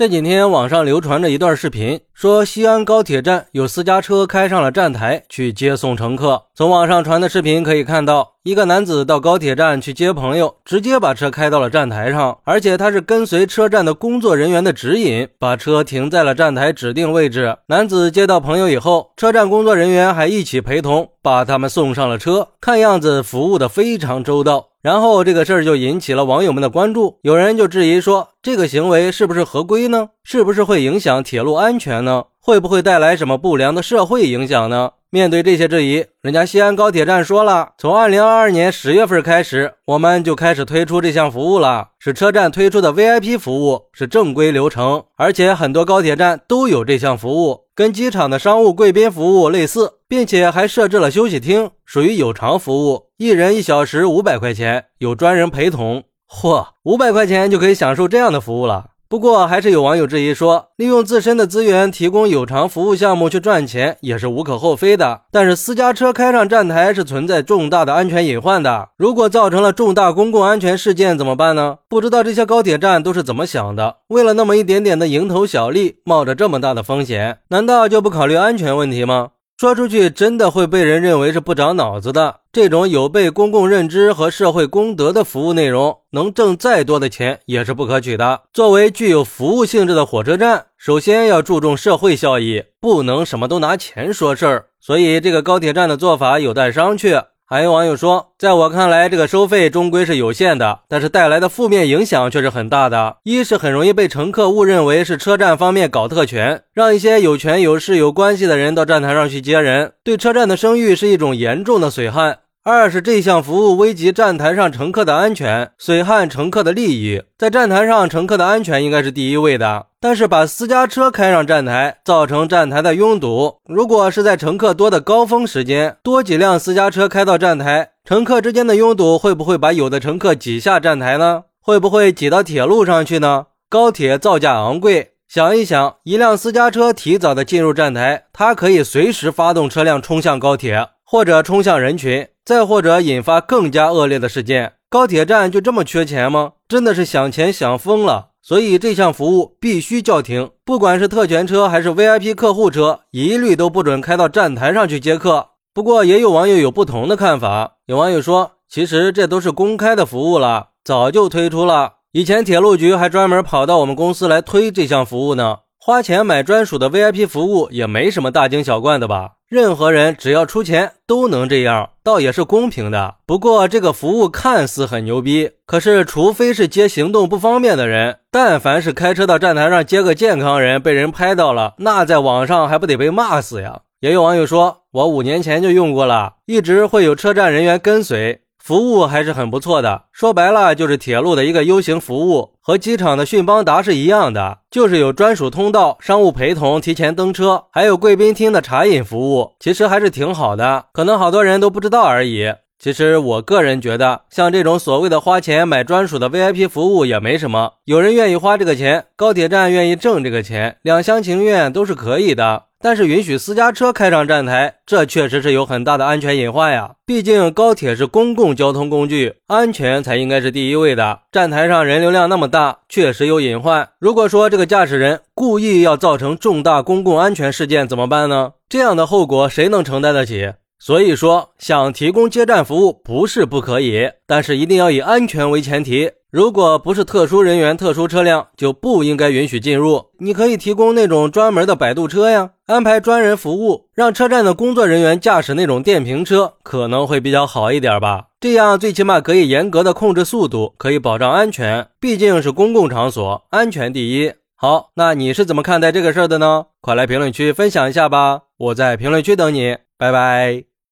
这几天网上流传着一段视频，说西安高铁站有私家车开上了站台去接送乘客。从网上传的视频可以看到，一个男子到高铁站去接朋友，直接把车开到了站台上，而且他是跟随车站的工作人员的指引，把车停在了站台指定位置。男子接到朋友以后，车站工作人员还一起陪同，把他们送上了车，看样子服务的非常周到。然后这个事儿就引起了网友们的关注，有人就质疑说，这个行为是不是合规呢？是不是会影响铁路安全呢？会不会带来什么不良的社会影响呢？面对这些质疑，人家西安高铁站说了，从二零二二年十月份开始，我们就开始推出这项服务了，是车站推出的 VIP 服务，是正规流程，而且很多高铁站都有这项服务，跟机场的商务贵宾服务类似，并且还设置了休息厅，属于有偿服务，一人一小时五百块钱，有专人陪同。嚯，五百块钱就可以享受这样的服务了。不过，还是有网友质疑说，利用自身的资源提供有偿服务项目去赚钱也是无可厚非的。但是，私家车开上站台是存在重大的安全隐患的，如果造成了重大公共安全事件怎么办呢？不知道这些高铁站都是怎么想的？为了那么一点点的蝇头小利，冒着这么大的风险，难道就不考虑安全问题吗？说出去真的会被人认为是不长脑子的。这种有悖公共认知和社会公德的服务内容，能挣再多的钱也是不可取的。作为具有服务性质的火车站，首先要注重社会效益，不能什么都拿钱说事儿。所以，这个高铁站的做法有待商榷。还有网友说，在我看来，这个收费终归是有限的，但是带来的负面影响却是很大的。一是很容易被乘客误认为是车站方面搞特权，让一些有权有势有关系的人到站台上去接人，对车站的声誉是一种严重的损害。二是这项服务危及站台上乘客的安全，损害乘客的利益。在站台上，乘客的安全应该是第一位的。但是把私家车开上站台，造成站台的拥堵。如果是在乘客多的高峰时间，多几辆私家车开到站台，乘客之间的拥堵会不会把有的乘客挤下站台呢？会不会挤到铁路上去呢？高铁造价昂贵，想一想，一辆私家车提早的进入站台，它可以随时发动车辆冲向高铁，或者冲向人群。再或者引发更加恶劣的事件，高铁站就这么缺钱吗？真的是想钱想疯了。所以这项服务必须叫停，不管是特权车还是 VIP 客户车，一律都不准开到站台上去接客。不过也有网友有不同的看法，有网友说，其实这都是公开的服务了，早就推出了，以前铁路局还专门跑到我们公司来推这项服务呢。花钱买专属的 VIP 服务也没什么大惊小怪的吧？任何人只要出钱都能这样，倒也是公平的。不过这个服务看似很牛逼，可是除非是接行动不方便的人，但凡是开车到站台上接个健康人，被人拍到了，那在网上还不得被骂死呀？也有网友说，我五年前就用过了，一直会有车站人员跟随。服务还是很不错的，说白了就是铁路的一个 U 型服务，和机场的迅邦达是一样的，就是有专属通道、商务陪同、提前登车，还有贵宾厅的茶饮服务，其实还是挺好的，可能好多人都不知道而已。其实我个人觉得，像这种所谓的花钱买专属的 VIP 服务也没什么，有人愿意花这个钱，高铁站愿意挣这个钱，两厢情愿都是可以的。但是允许私家车开上站台，这确实是有很大的安全隐患呀。毕竟高铁是公共交通工具，安全才应该是第一位的。站台上人流量那么大，确实有隐患。如果说这个驾驶人故意要造成重大公共安全事件，怎么办呢？这样的后果谁能承担得起？所以说，想提供接站服务不是不可以，但是一定要以安全为前提。如果不是特殊人员、特殊车辆，就不应该允许进入。你可以提供那种专门的摆渡车呀，安排专人服务，让车站的工作人员驾驶那种电瓶车，可能会比较好一点吧。这样最起码可以严格的控制速度，可以保障安全。毕竟是公共场所，安全第一。好，那你是怎么看待这个事儿的呢？快来评论区分享一下吧，我在评论区等你，拜拜。